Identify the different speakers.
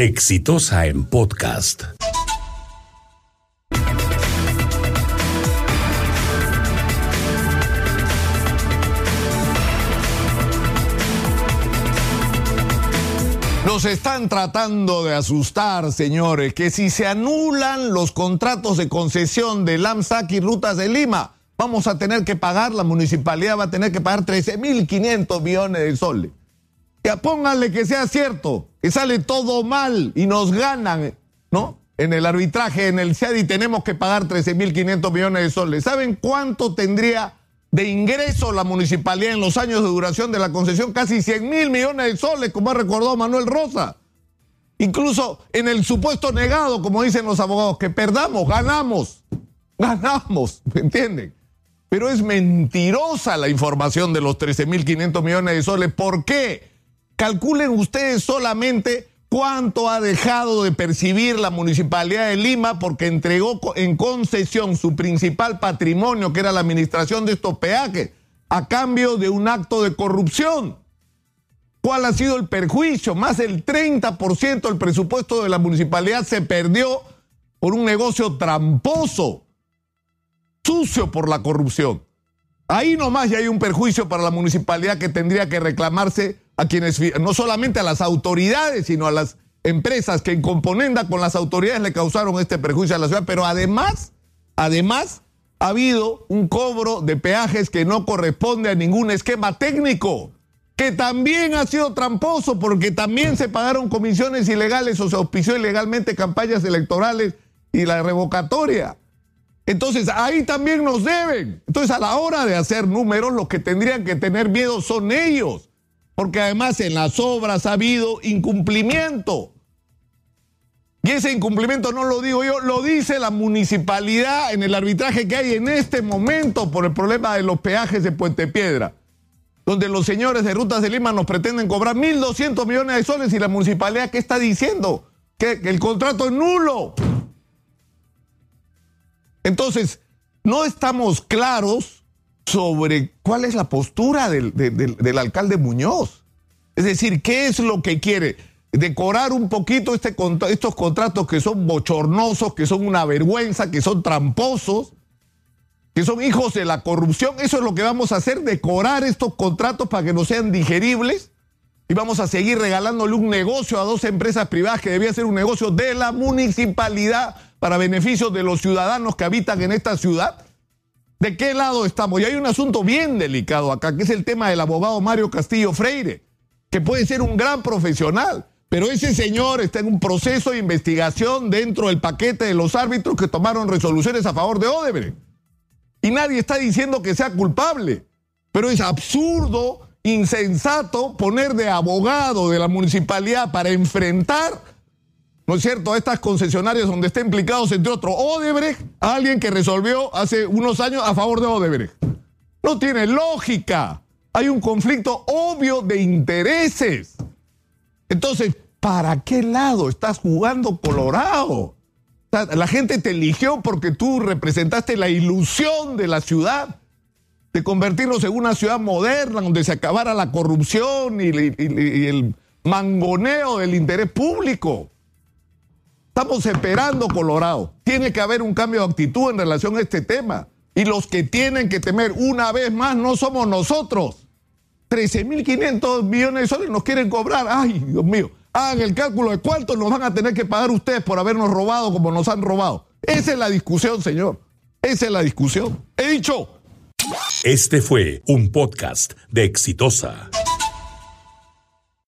Speaker 1: Exitosa en podcast.
Speaker 2: Nos están tratando de asustar, señores, que si se anulan los contratos de concesión de LAMSAC y Rutas de Lima, vamos a tener que pagar, la municipalidad va a tener que pagar 13.500 millones de soles. Ya pónganle que sea cierto, que sale todo mal y nos ganan, ¿no? En el arbitraje, en el CIADI tenemos que pagar 13.500 millones de soles. ¿Saben cuánto tendría de ingreso la municipalidad en los años de duración de la concesión? Casi 100 mil millones de soles, como ha recordado Manuel Rosa. Incluso en el supuesto negado, como dicen los abogados, que perdamos, ganamos, ganamos, ¿me entienden? Pero es mentirosa la información de los 13.500 millones de soles. ¿Por qué? Calculen ustedes solamente cuánto ha dejado de percibir la municipalidad de Lima porque entregó en concesión su principal patrimonio, que era la administración de estos peajes, a cambio de un acto de corrupción. ¿Cuál ha sido el perjuicio? Más del 30% del presupuesto de la municipalidad se perdió por un negocio tramposo sucio por la corrupción. Ahí nomás ya hay un perjuicio para la municipalidad que tendría que reclamarse a quienes, no solamente a las autoridades, sino a las empresas que en componenda con las autoridades le causaron este perjuicio a la ciudad, pero además, además, ha habido un cobro de peajes que no corresponde a ningún esquema técnico, que también ha sido tramposo porque también se pagaron comisiones ilegales o se auspició ilegalmente campañas electorales y la revocatoria. Entonces ahí también nos deben. Entonces a la hora de hacer números, los que tendrían que tener miedo son ellos. Porque además en las obras ha habido incumplimiento. Y ese incumplimiento no lo digo yo, lo dice la municipalidad en el arbitraje que hay en este momento por el problema de los peajes de Puente Piedra, donde los señores de Rutas de Lima nos pretenden cobrar 1.200 millones de soles y la municipalidad, ¿qué está diciendo? Que, que el contrato es nulo. Entonces, no estamos claros sobre cuál es la postura del, alcalde Muñoz. Es decir, ¿qué es lo que quiere? Decorar un poquito este, estos contratos que son bochornosos, que son una vergüenza, que son tramposos, que son hijos de la corrupción. Eso es lo que vamos a hacer, decorar estos contratos para que no sean digeribles. Y vamos a seguir regalándole un negocio a dos empresas privadas que debía ser un negocio de la municipalidad para beneficio de los ciudadanos que habitan en esta ciudad? ¿De qué lado estamos? Y hay un asunto bien delicado acá, que es el tema del abogado Mario Castillo Freire, que puede ser un gran profesional, pero ese señor está en un proceso de investigación dentro del paquete de los árbitros que tomaron resoluciones a favor de Odebrecht. Y nadie está diciendo que sea culpable, pero es absurdo, insensato poner de abogado de la municipalidad para enfrentar ¿no es cierto?, estas concesionarias donde está implicados, entre otros, Odebrecht, alguien que resolvió hace unos años a favor de Odebrecht. No tiene lógica. Hay un conflicto obvio de intereses. Entonces, ¿para qué lado estás jugando Colorado? la gente te eligió porque tú representaste la ilusión de la ciudad, de convertirnos en una ciudad moderna donde se acabara la corrupción y el mangoneo del interés público. Estamos esperando, Colorado. Tiene que haber un cambio de actitud en relación a este tema. Y los que tienen que temer una vez más no somos nosotros. 13.500 millones de soles nos quieren cobrar. Ay, Dios mío. Hagan el cálculo de cuánto nos van a tener que pagar ustedes por habernos robado como nos han robado. Esa es la discusión, señor. Esa es la discusión. He dicho.
Speaker 1: Este fue un podcast de Exitosa.